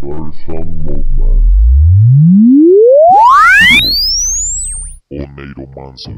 there's some movement. Or NATO Monster.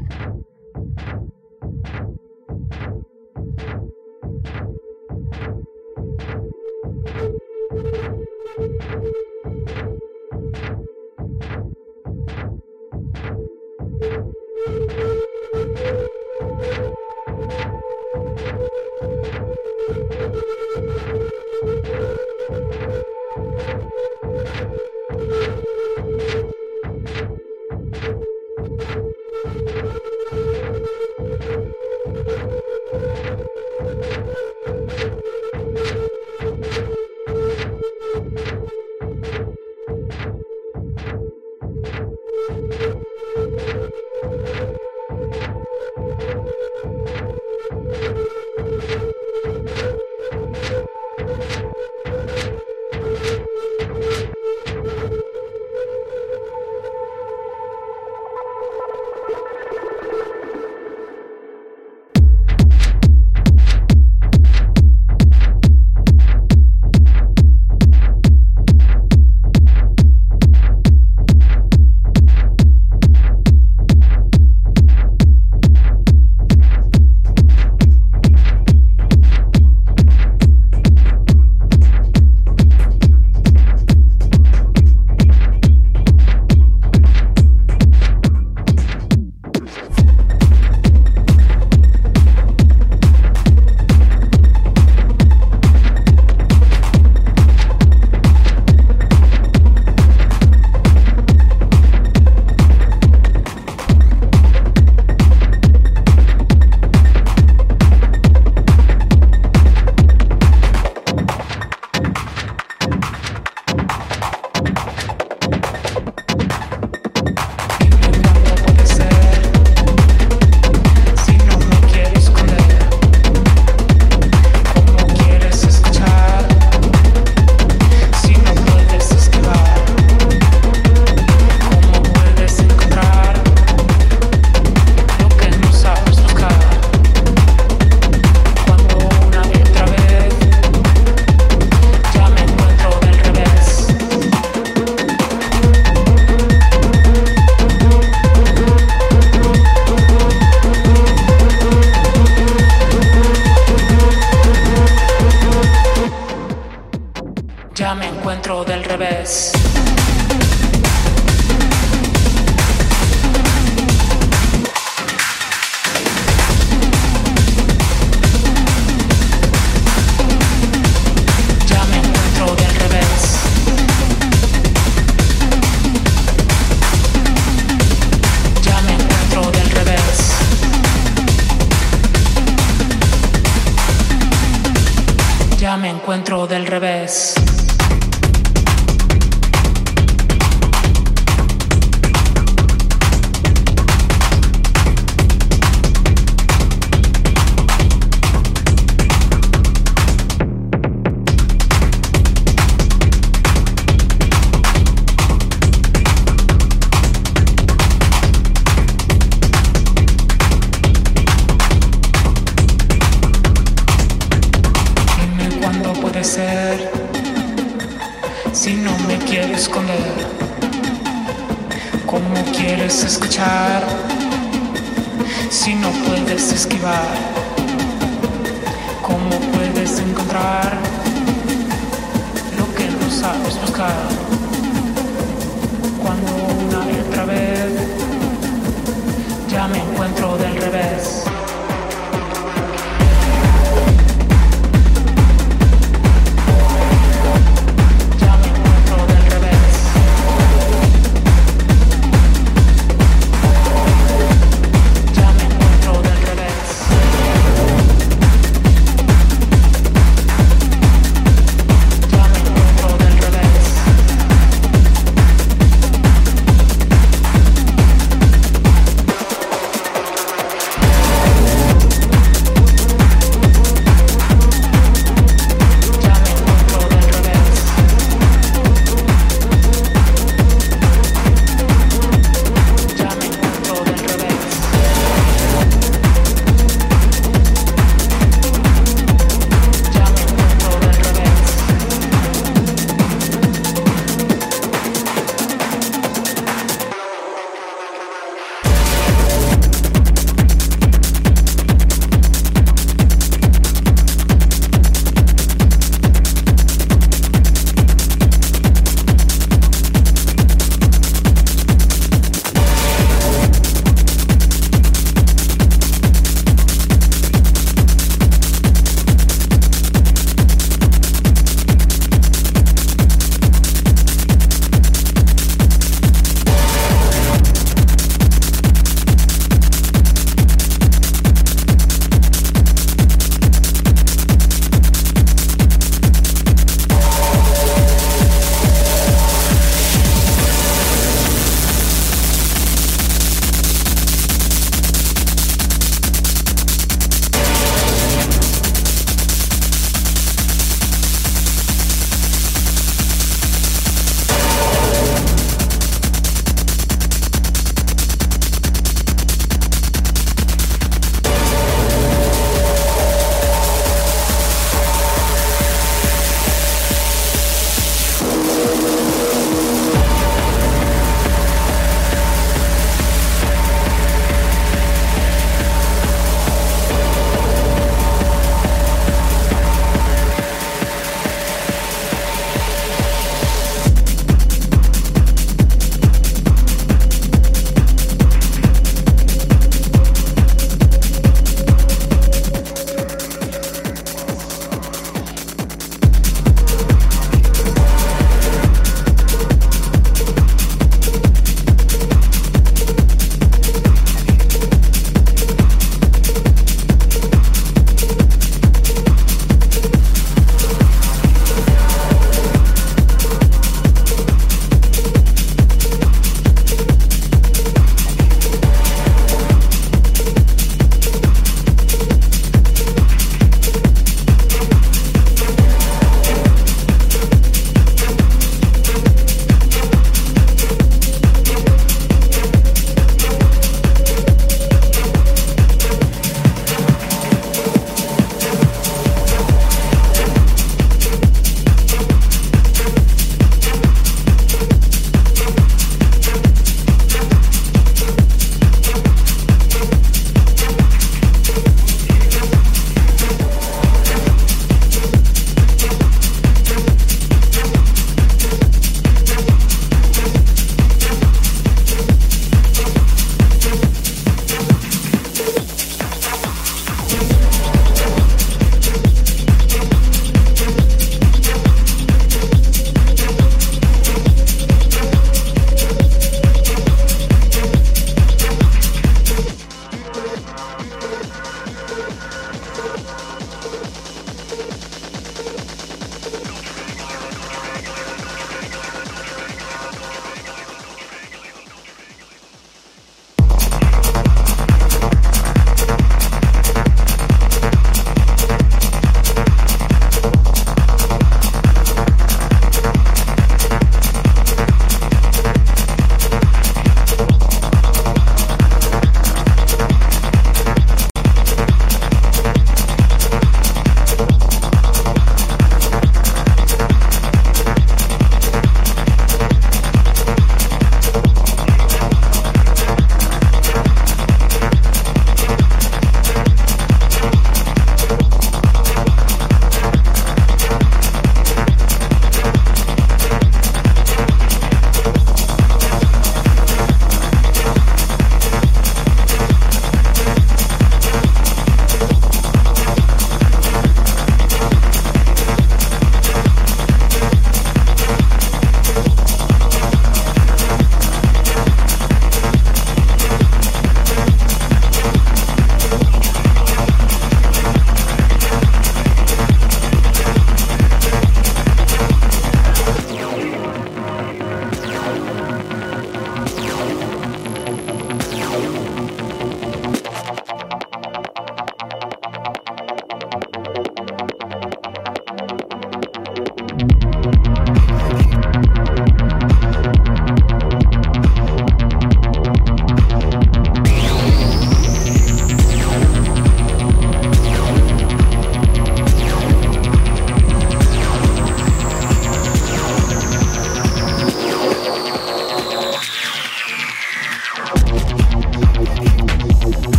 quieres comer, cómo quieres escuchar, si no puedes esquivar, cómo puedes encontrar lo que no sabes buscar. Cuando una y otra vez ya me encuentro del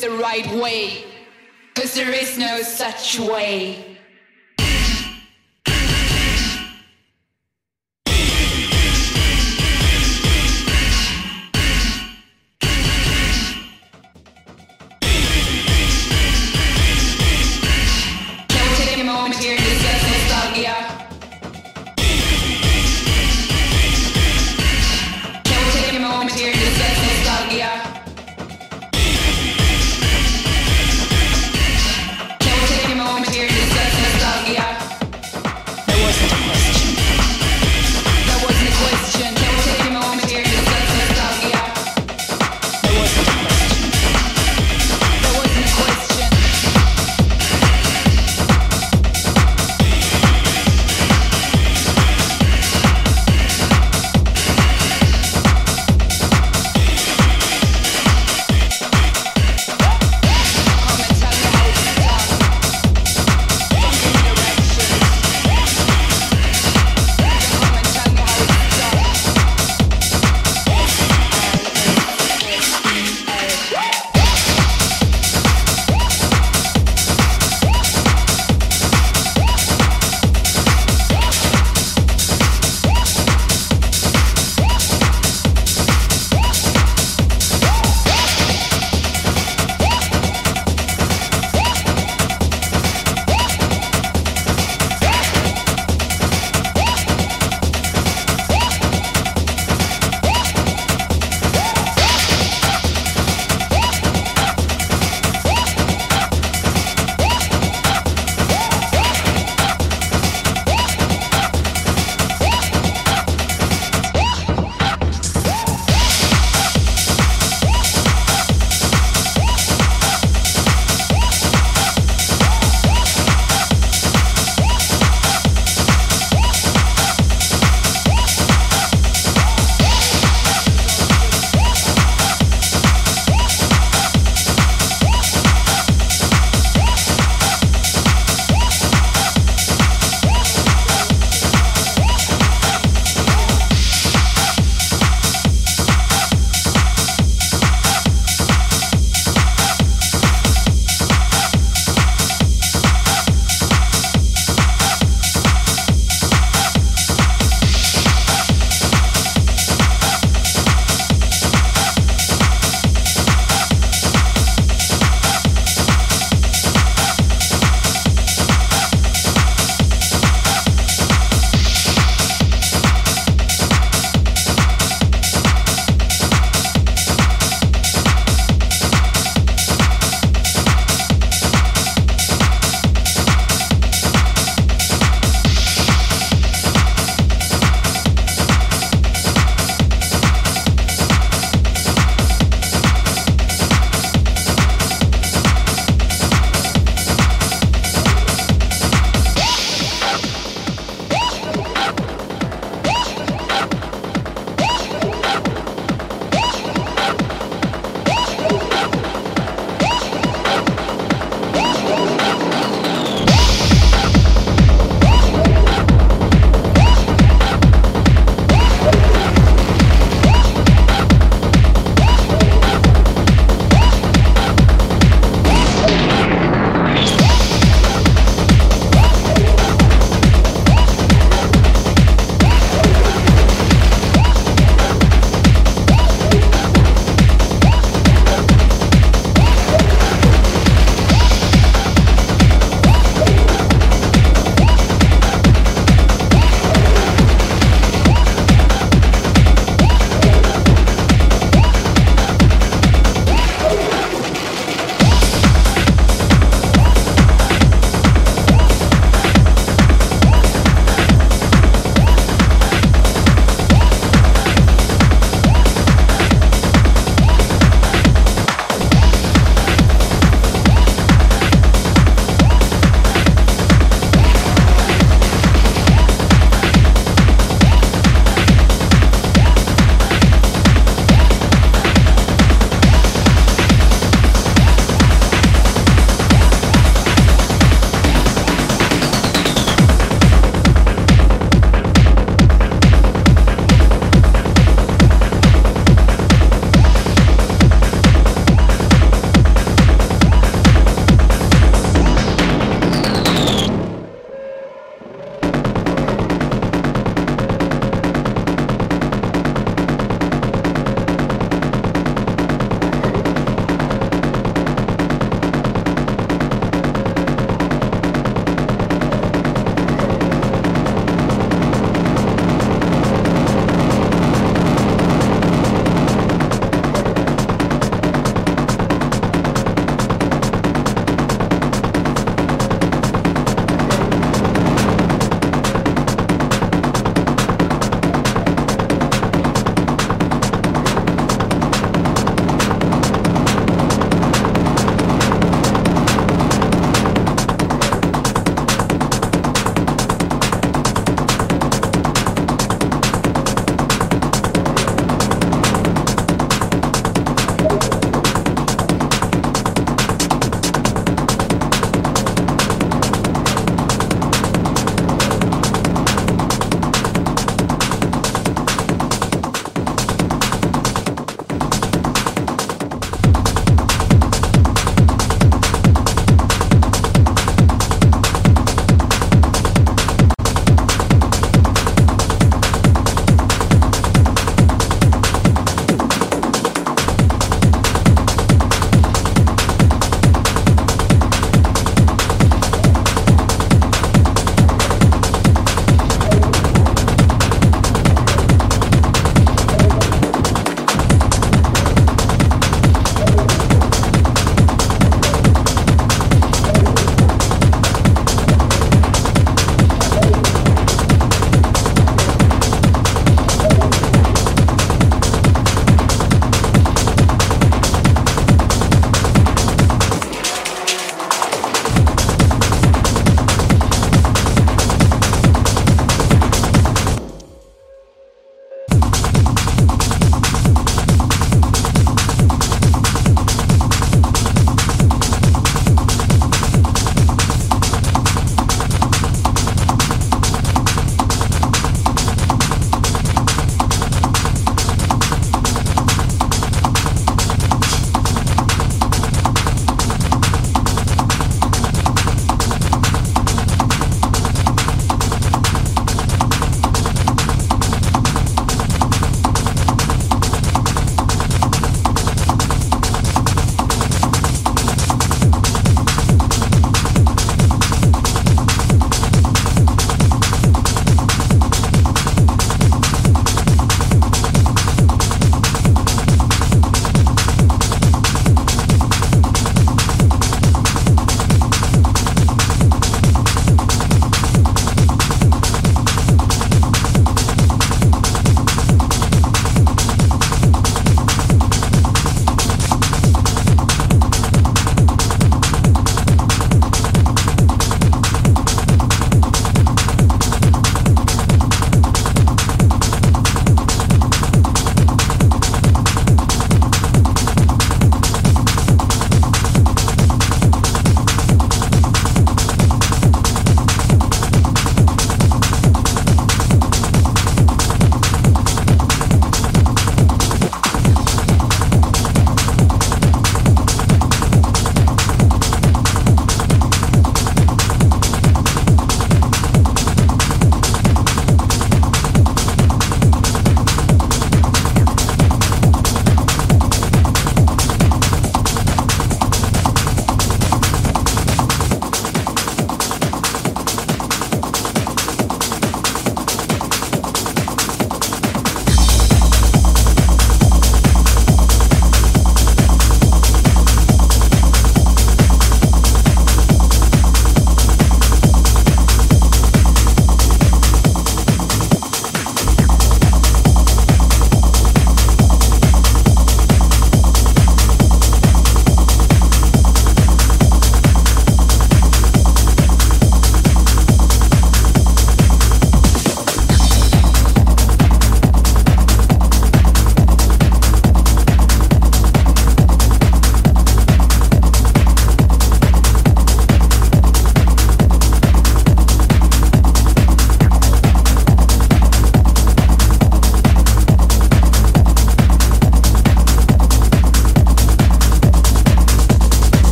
the right way.